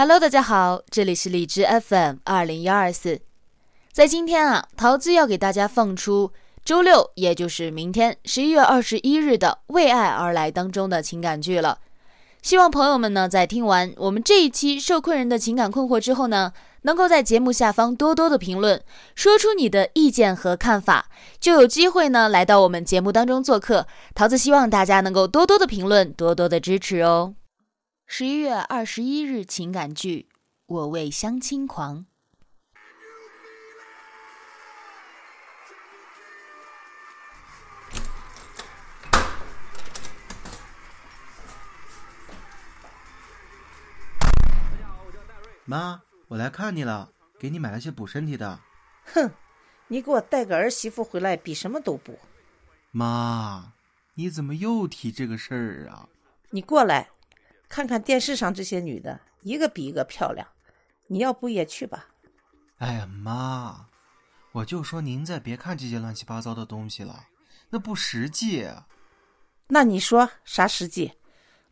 Hello，大家好，这里是荔枝 FM 二零幺二四。在今天啊，桃子要给大家放出周六，也就是明天十一月二十一日的《为爱而来》当中的情感剧了。希望朋友们呢，在听完我们这一期受困人的情感困惑之后呢，能够在节目下方多多的评论，说出你的意见和看法，就有机会呢来到我们节目当中做客。桃子希望大家能够多多的评论，多多的支持哦。十一月二十一日情感剧《我为相亲狂》。妈，我来看你了，给你买了些补身体的。哼，你给我带个儿媳妇回来，比什么都补。妈，你怎么又提这个事儿啊？你过来，看看电视上这些女的，一个比一个漂亮，你要不也去吧？哎呀，妈，我就说您再别看这些乱七八糟的东西了，那不实际。那你说啥实际？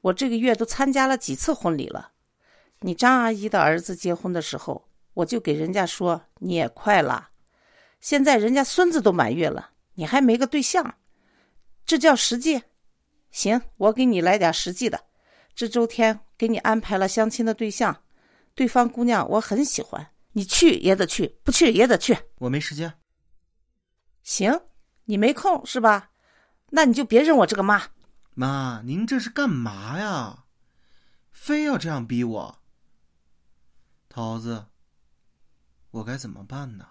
我这个月都参加了几次婚礼了。你张阿姨的儿子结婚的时候，我就给人家说你也快了。现在人家孙子都满月了，你还没个对象，这叫实际？行，我给你来点实际的。这周天给你安排了相亲的对象，对方姑娘我很喜欢，你去也得去，不去也得去。我没时间。行，你没空是吧？那你就别认我这个妈。妈，您这是干嘛呀？非要这样逼我？桃子，我该怎么办呢？